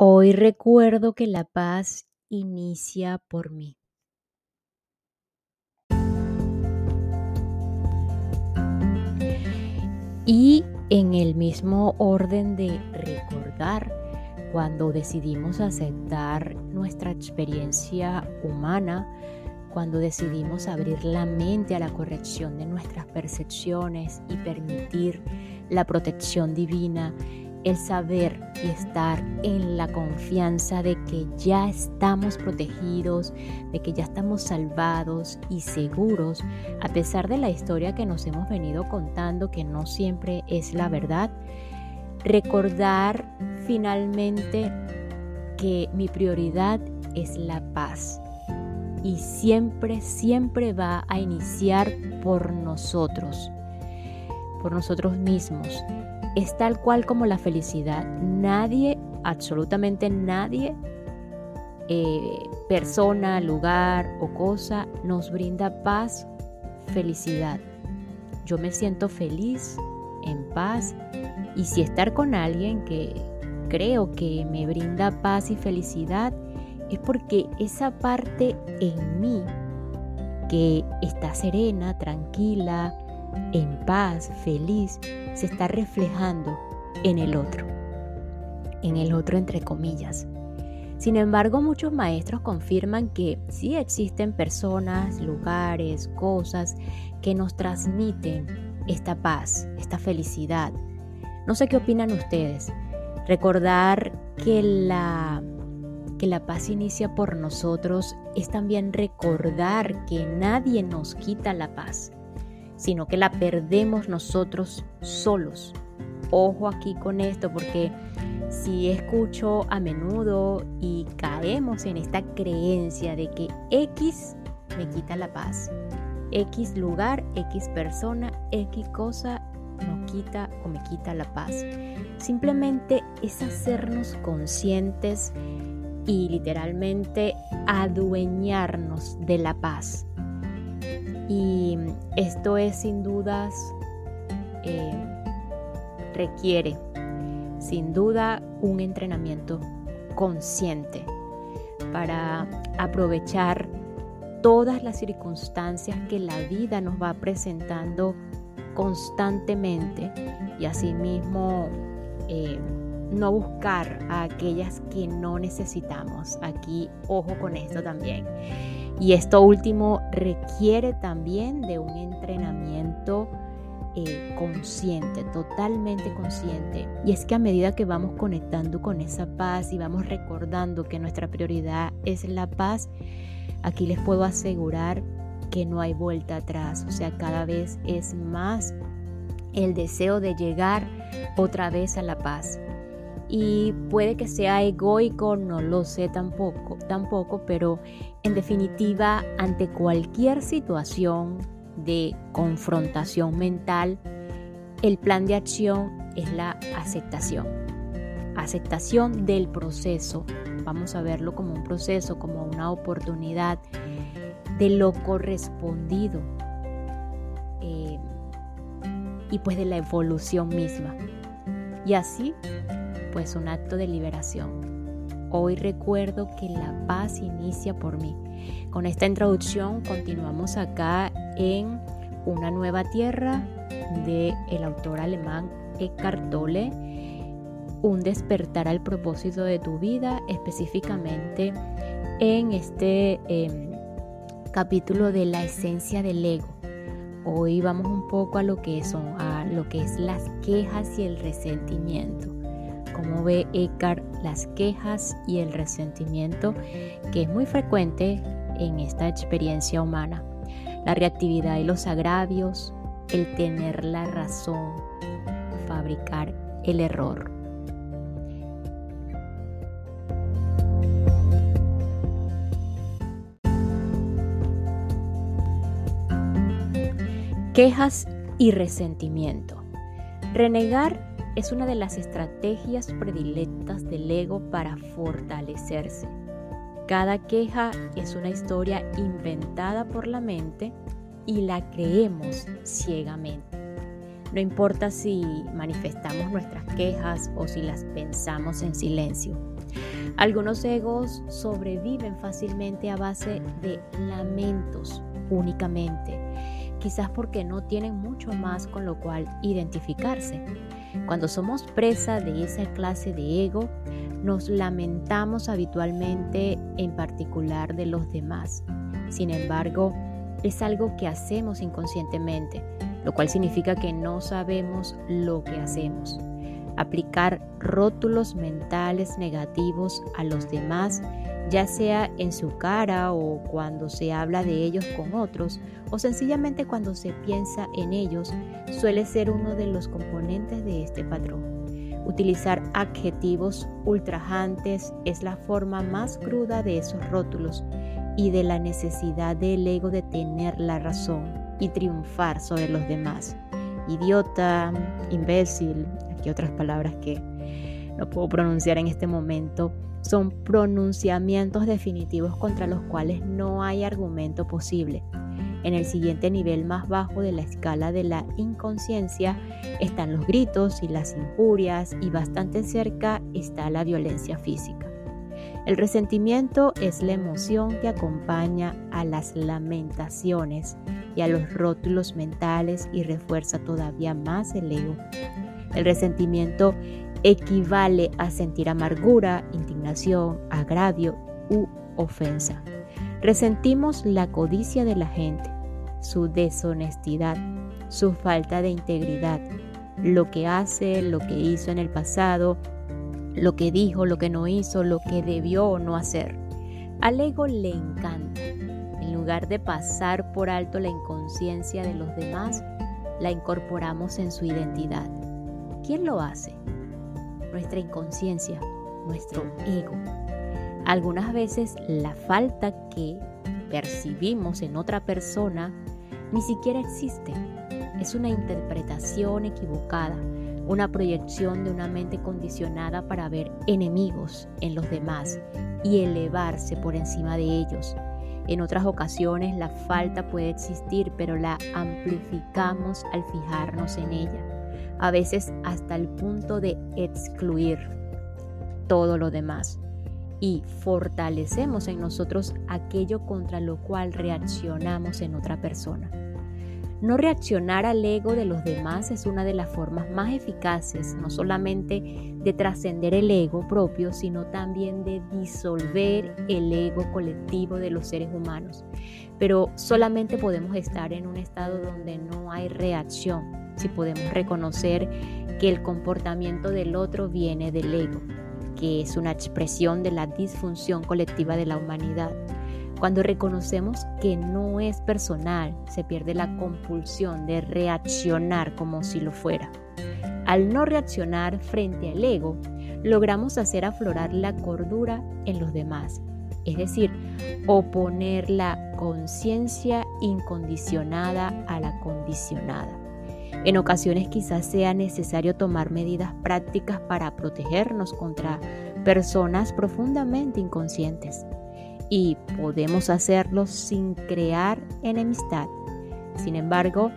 Hoy recuerdo que la paz inicia por mí. Y en el mismo orden de recordar, cuando decidimos aceptar nuestra experiencia humana, cuando decidimos abrir la mente a la corrección de nuestras percepciones y permitir la protección divina, el saber y estar en la confianza de que ya estamos protegidos, de que ya estamos salvados y seguros, a pesar de la historia que nos hemos venido contando, que no siempre es la verdad, recordar finalmente que mi prioridad es la paz y siempre, siempre va a iniciar por nosotros, por nosotros mismos es tal cual como la felicidad. Nadie, absolutamente nadie, eh, persona, lugar o cosa nos brinda paz, felicidad. Yo me siento feliz, en paz, y si estar con alguien que creo que me brinda paz y felicidad, es porque esa parte en mí que está serena, tranquila, en paz, feliz, se está reflejando en el otro, en el otro entre comillas. Sin embargo, muchos maestros confirman que sí existen personas, lugares, cosas que nos transmiten esta paz, esta felicidad. No sé qué opinan ustedes. Recordar que la, que la paz inicia por nosotros es también recordar que nadie nos quita la paz sino que la perdemos nosotros solos. Ojo aquí con esto porque si escucho a menudo y caemos en esta creencia de que X me quita la paz, X lugar, X persona, X cosa no quita o me quita la paz. Simplemente es hacernos conscientes y literalmente adueñarnos de la paz y esto es sin dudas, eh, requiere sin duda un entrenamiento consciente para aprovechar todas las circunstancias que la vida nos va presentando constantemente y asimismo eh, no buscar a aquellas que no necesitamos. Aquí ojo con esto también. Y esto último requiere también de un entrenamiento eh, consciente, totalmente consciente. Y es que a medida que vamos conectando con esa paz y vamos recordando que nuestra prioridad es la paz, aquí les puedo asegurar que no hay vuelta atrás. O sea, cada vez es más el deseo de llegar otra vez a la paz y puede que sea egoico, no lo sé tampoco, tampoco, pero en definitiva, ante cualquier situación de confrontación mental, el plan de acción es la aceptación. Aceptación del proceso. Vamos a verlo como un proceso, como una oportunidad de lo correspondido eh, y pues de la evolución misma. Y así pues un acto de liberación. Hoy recuerdo que la paz inicia por mí. Con esta introducción continuamos acá en Una nueva tierra de el autor alemán Eckhart Tolle, un despertar al propósito de tu vida, específicamente en este em, capítulo de la esencia del ego. Hoy vamos un poco a lo que son, a lo que es las quejas y el resentimiento cómo ve Eckhart las quejas y el resentimiento, que es muy frecuente en esta experiencia humana. La reactividad y los agravios, el tener la razón, fabricar el error. Quejas y resentimiento. Renegar es una de las estrategias predilectas del ego para fortalecerse. Cada queja es una historia inventada por la mente y la creemos ciegamente. No importa si manifestamos nuestras quejas o si las pensamos en silencio. Algunos egos sobreviven fácilmente a base de lamentos únicamente, quizás porque no tienen mucho más con lo cual identificarse. Cuando somos presa de esa clase de ego, nos lamentamos habitualmente en particular de los demás. Sin embargo, es algo que hacemos inconscientemente, lo cual significa que no sabemos lo que hacemos. Aplicar rótulos mentales negativos a los demás, ya sea en su cara o cuando se habla de ellos con otros, o sencillamente cuando se piensa en ellos, suele ser uno de los componentes de este patrón. Utilizar adjetivos ultrajantes es la forma más cruda de esos rótulos y de la necesidad del ego de tener la razón y triunfar sobre los demás. Idiota, imbécil, aquí otras palabras que no puedo pronunciar en este momento, son pronunciamientos definitivos contra los cuales no hay argumento posible. En el siguiente nivel más bajo de la escala de la inconsciencia están los gritos y las injurias y bastante cerca está la violencia física. El resentimiento es la emoción que acompaña a las lamentaciones y a los rótulos mentales y refuerza todavía más el ego. El resentimiento equivale a sentir amargura, indignación, agravio u ofensa. Resentimos la codicia de la gente, su deshonestidad, su falta de integridad, lo que hace, lo que hizo en el pasado, lo que dijo, lo que no hizo, lo que debió o no hacer. Al ego le encanta. En lugar de pasar por alto la inconsciencia de los demás, la incorporamos en su identidad. ¿Quién lo hace? Nuestra inconsciencia, nuestro ego. Algunas veces la falta que percibimos en otra persona ni siquiera existe. Es una interpretación equivocada, una proyección de una mente condicionada para ver enemigos en los demás y elevarse por encima de ellos. En otras ocasiones la falta puede existir, pero la amplificamos al fijarnos en ella, a veces hasta el punto de excluir todo lo demás y fortalecemos en nosotros aquello contra lo cual reaccionamos en otra persona. No reaccionar al ego de los demás es una de las formas más eficaces, no solamente de trascender el ego propio, sino también de disolver el ego colectivo de los seres humanos. Pero solamente podemos estar en un estado donde no hay reacción, si podemos reconocer que el comportamiento del otro viene del ego que es una expresión de la disfunción colectiva de la humanidad. Cuando reconocemos que no es personal, se pierde la compulsión de reaccionar como si lo fuera. Al no reaccionar frente al ego, logramos hacer aflorar la cordura en los demás, es decir, oponer la conciencia incondicionada a la condicionada. En ocasiones quizás sea necesario tomar medidas prácticas para protegernos contra personas profundamente inconscientes y podemos hacerlo sin crear enemistad. Sin embargo,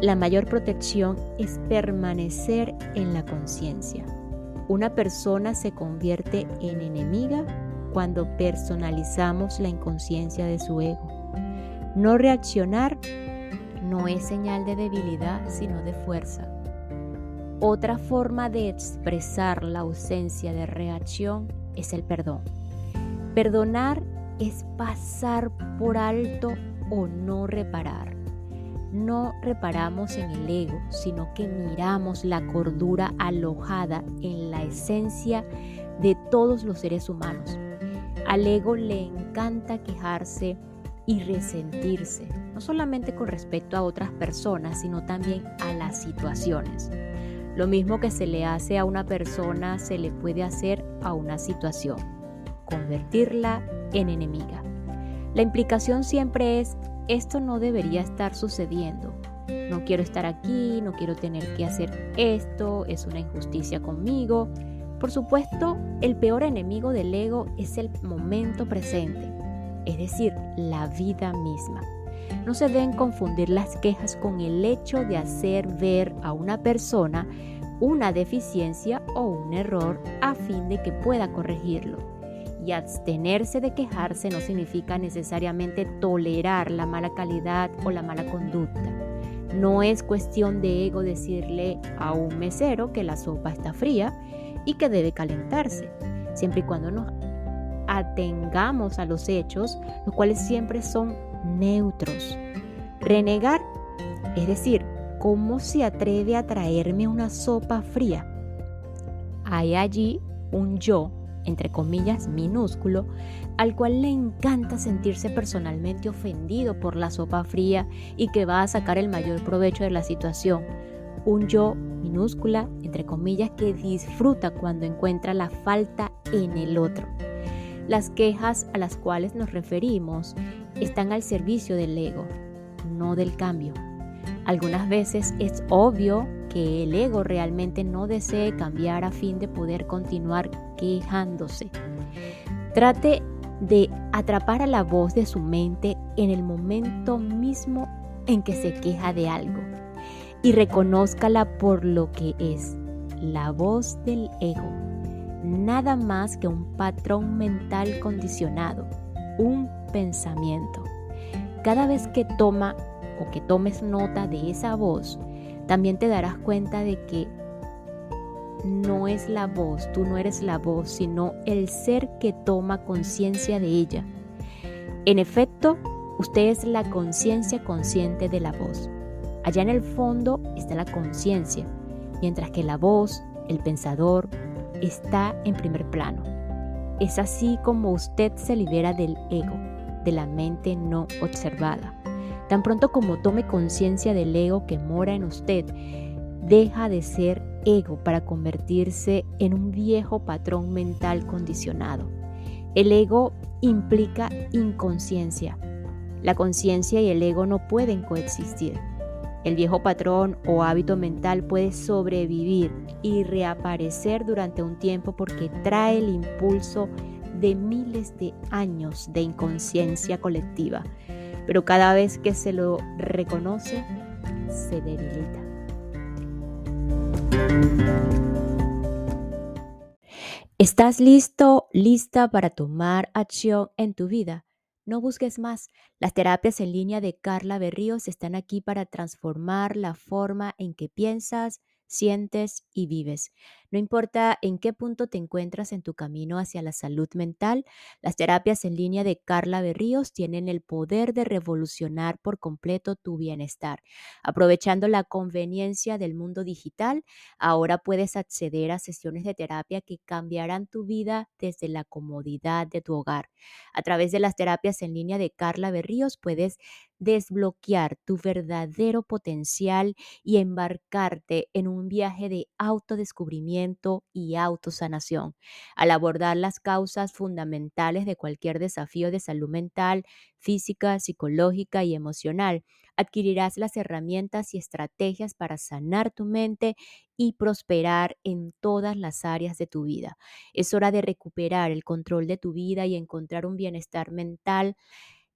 la mayor protección es permanecer en la conciencia. Una persona se convierte en enemiga cuando personalizamos la inconsciencia de su ego. No reaccionar no es señal de debilidad, sino de fuerza. Otra forma de expresar la ausencia de reacción es el perdón. Perdonar es pasar por alto o no reparar. No reparamos en el ego, sino que miramos la cordura alojada en la esencia de todos los seres humanos. Al ego le encanta quejarse y resentirse, no solamente con respecto a otras personas, sino también a las situaciones. Lo mismo que se le hace a una persona, se le puede hacer a una situación, convertirla en enemiga. La implicación siempre es, esto no debería estar sucediendo. No quiero estar aquí, no quiero tener que hacer esto, es una injusticia conmigo. Por supuesto, el peor enemigo del ego es el momento presente, es decir, la vida misma. No se deben confundir las quejas con el hecho de hacer ver a una persona una deficiencia o un error a fin de que pueda corregirlo. y abstenerse de quejarse no significa necesariamente tolerar la mala calidad o la mala conducta. No es cuestión de ego decirle a un mesero que la sopa está fría y que debe calentarse, siempre y cuando nos atengamos a los hechos, los cuales siempre son neutros. Renegar, es decir, ¿cómo se atreve a traerme una sopa fría? Hay allí un yo, entre comillas, minúsculo, al cual le encanta sentirse personalmente ofendido por la sopa fría y que va a sacar el mayor provecho de la situación. Un yo minúscula, entre comillas, que disfruta cuando encuentra la falta en el otro. Las quejas a las cuales nos referimos están al servicio del ego, no del cambio. Algunas veces es obvio que el ego realmente no desee cambiar a fin de poder continuar quejándose. Trate de atrapar a la voz de su mente en el momento mismo en que se queja de algo y reconózcala por lo que es, la voz del ego nada más que un patrón mental condicionado, un pensamiento. Cada vez que toma o que tomes nota de esa voz, también te darás cuenta de que no es la voz, tú no eres la voz, sino el ser que toma conciencia de ella. En efecto, usted es la conciencia consciente de la voz. Allá en el fondo está la conciencia, mientras que la voz, el pensador, está en primer plano. Es así como usted se libera del ego, de la mente no observada. Tan pronto como tome conciencia del ego que mora en usted, deja de ser ego para convertirse en un viejo patrón mental condicionado. El ego implica inconsciencia. La conciencia y el ego no pueden coexistir. El viejo patrón o hábito mental puede sobrevivir y reaparecer durante un tiempo porque trae el impulso de miles de años de inconsciencia colectiva, pero cada vez que se lo reconoce, se debilita. ¿Estás listo, lista para tomar acción en tu vida? No busques más. Las terapias en línea de Carla Berríos están aquí para transformar la forma en que piensas, sientes y vives. No importa en qué punto te encuentras en tu camino hacia la salud mental, las terapias en línea de Carla Berríos tienen el poder de revolucionar por completo tu bienestar. Aprovechando la conveniencia del mundo digital, ahora puedes acceder a sesiones de terapia que cambiarán tu vida desde la comodidad de tu hogar. A través de las terapias en línea de Carla Berríos puedes desbloquear tu verdadero potencial y embarcarte en un viaje de autodescubrimiento y autosanación. Al abordar las causas fundamentales de cualquier desafío de salud mental, física, psicológica y emocional, adquirirás las herramientas y estrategias para sanar tu mente y prosperar en todas las áreas de tu vida. Es hora de recuperar el control de tu vida y encontrar un bienestar mental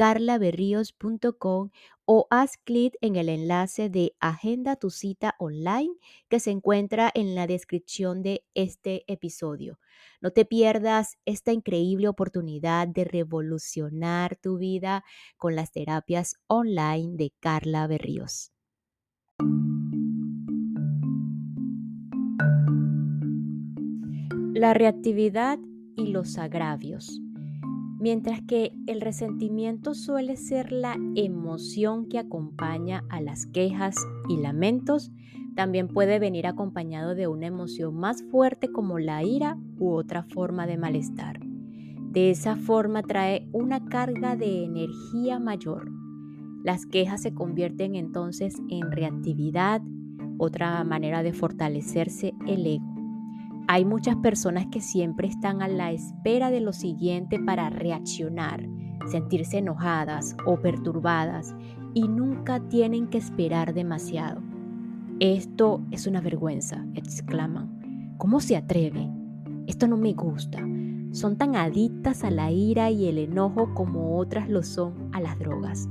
carlaberríos.com o haz clic en el enlace de Agenda tu cita online que se encuentra en la descripción de este episodio. No te pierdas esta increíble oportunidad de revolucionar tu vida con las terapias online de Carla Berríos. La reactividad y los agravios. Mientras que el resentimiento suele ser la emoción que acompaña a las quejas y lamentos, también puede venir acompañado de una emoción más fuerte como la ira u otra forma de malestar. De esa forma trae una carga de energía mayor. Las quejas se convierten entonces en reactividad, otra manera de fortalecerse el ego. Hay muchas personas que siempre están a la espera de lo siguiente para reaccionar, sentirse enojadas o perturbadas y nunca tienen que esperar demasiado. Esto es una vergüenza, exclaman. ¿Cómo se atreve? Esto no me gusta. Son tan adictas a la ira y el enojo como otras lo son a las drogas.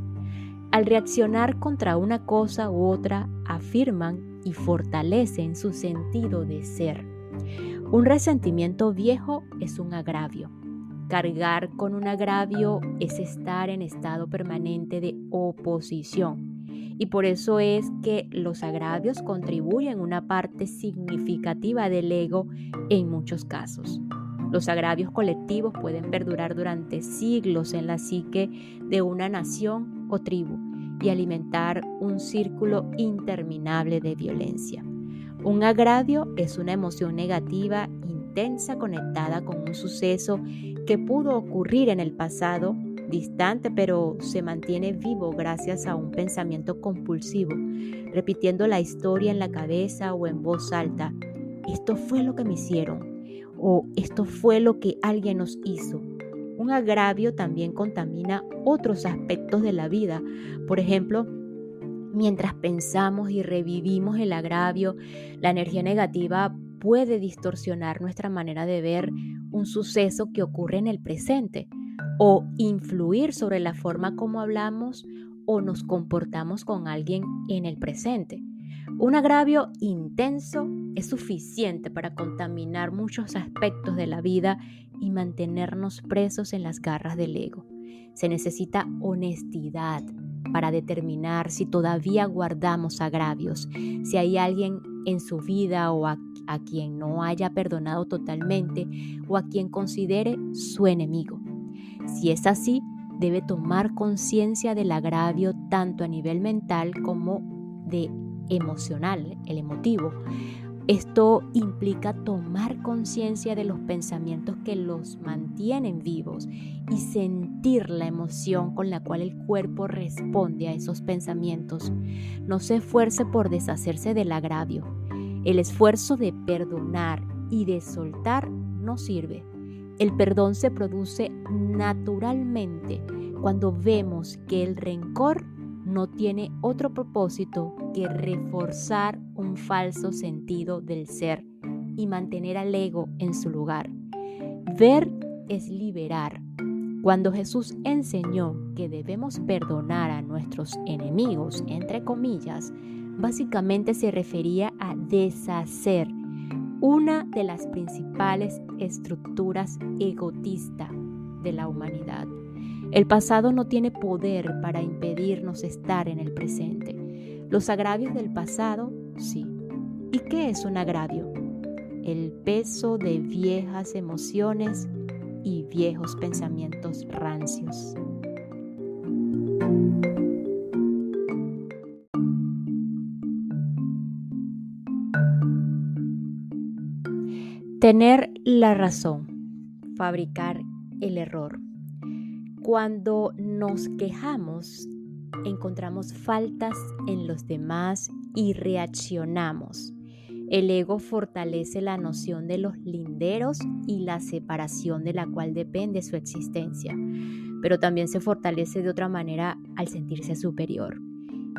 Al reaccionar contra una cosa u otra, afirman y fortalecen su sentido de ser. Un resentimiento viejo es un agravio. Cargar con un agravio es estar en estado permanente de oposición. Y por eso es que los agravios contribuyen una parte significativa del ego en muchos casos. Los agravios colectivos pueden perdurar durante siglos en la psique de una nación o tribu y alimentar un círculo interminable de violencia. Un agravio es una emoción negativa intensa conectada con un suceso que pudo ocurrir en el pasado distante, pero se mantiene vivo gracias a un pensamiento compulsivo, repitiendo la historia en la cabeza o en voz alta. Esto fue lo que me hicieron o esto fue lo que alguien nos hizo. Un agravio también contamina otros aspectos de la vida. Por ejemplo, Mientras pensamos y revivimos el agravio, la energía negativa puede distorsionar nuestra manera de ver un suceso que ocurre en el presente o influir sobre la forma como hablamos o nos comportamos con alguien en el presente. Un agravio intenso es suficiente para contaminar muchos aspectos de la vida y mantenernos presos en las garras del ego. Se necesita honestidad, para determinar si todavía guardamos agravios, si hay alguien en su vida o a, quien no haya perdonado totalmente o a quien considere su enemigo. Si es así, debe tomar conciencia del agravio tanto a nivel mental como de emocional, el emotivo, esto implica tomar conciencia de los pensamientos que los mantienen vivos y sentir la emoción con la cual el cuerpo responde a esos pensamientos. No se esfuerce por deshacerse del agravio. El esfuerzo de perdonar y de soltar no sirve. El perdón se produce naturalmente cuando vemos que el rencor no tiene otro propósito que reforzar un falso sentido del ser y mantener al ego en su lugar. Ver es liberar. Cuando Jesús enseñó que debemos perdonar a nuestros enemigos, entre comillas, básicamente se refería a deshacer una de las principales estructuras egotistas de la humanidad. El pasado no tiene poder para impedirnos estar en el presente. Los agravios del pasado, sí. ¿Y qué es un agravio? El peso de viejas emociones y viejos pensamientos rancios. Tener la razón, fabricar el error. Cuando nos quejamos, encontramos faltas en los demás y reaccionamos. El ego fortalece la noción de los linderos y la separación de la cual depende su existencia, pero también se fortalece de otra manera al sentirse superior.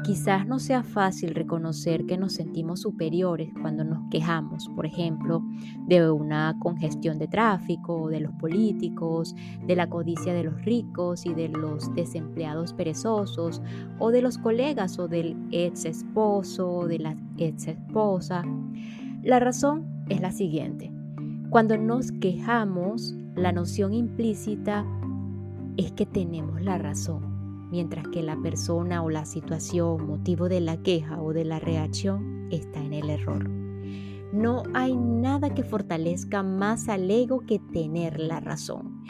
Quizás no sea fácil reconocer que nos sentimos superiores cuando nos quejamos, por ejemplo, de una congestión de tráfico, de los políticos, de la codicia de los ricos y de los desempleados perezosos, o de los colegas o del ex esposo de la ex esposa. La razón es la siguiente. Cuando nos quejamos, la noción implícita es que tenemos la razón mientras que la persona o la situación, motivo de la queja o de la reacción está en el error. No hay nada que fortalezca más al ego que tener la razón.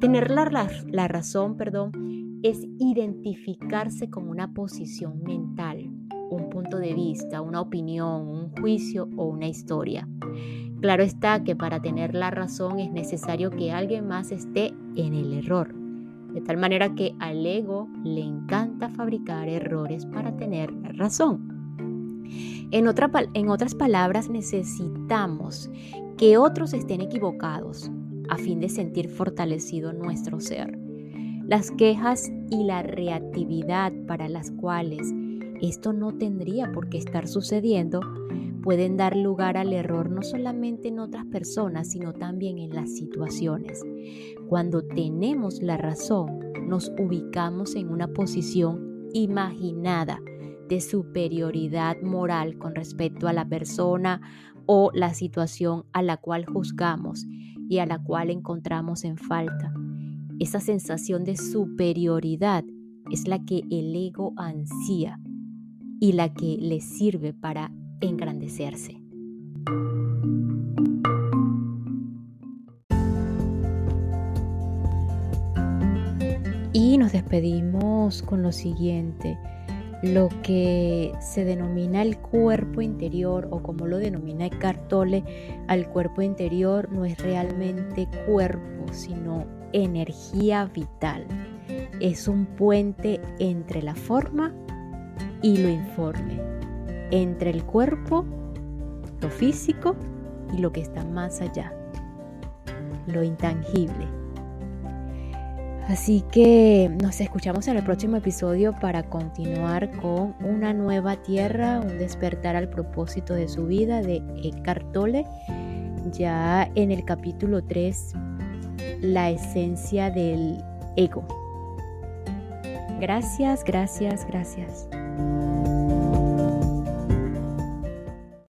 Tener la, la, razón, perdón, es identificarse con una posición mental, un punto de vista, una opinión, un juicio o una historia. Claro está que para tener la razón es necesario que alguien más esté en el error de tal manera que al ego le encanta fabricar errores para tener razón. En, en otras palabras, necesitamos que otros estén equivocados a fin de sentir fortalecido nuestro ser. Las quejas y la reactividad para las cuales esto no tendría por qué estar sucediendo pueden dar lugar al error no solamente en otras personas, sino también en las situaciones. Cuando tenemos la razón, nos ubicamos en una posición imaginada de superioridad moral con respecto a la persona o la situación a la cual juzgamos y a la cual encontramos en falta. Esa sensación de superioridad es la que el ego ansía y la que le sirve para engrandecerse. Y nos despedimos con lo siguiente, lo que se denomina el cuerpo interior o como lo denomina Eckhart Tolle, al cuerpo interior no es realmente cuerpo, sino energía vital. Es un puente entre la forma y lo informe, entre el cuerpo, lo físico y lo que está más allá, lo intangible. Así que nos escuchamos en el próximo episodio para continuar con una nueva tierra, un despertar al propósito de su vida de Eckhart Tolle, ya en el capítulo 3, la esencia del ego. Gracias, gracias, gracias.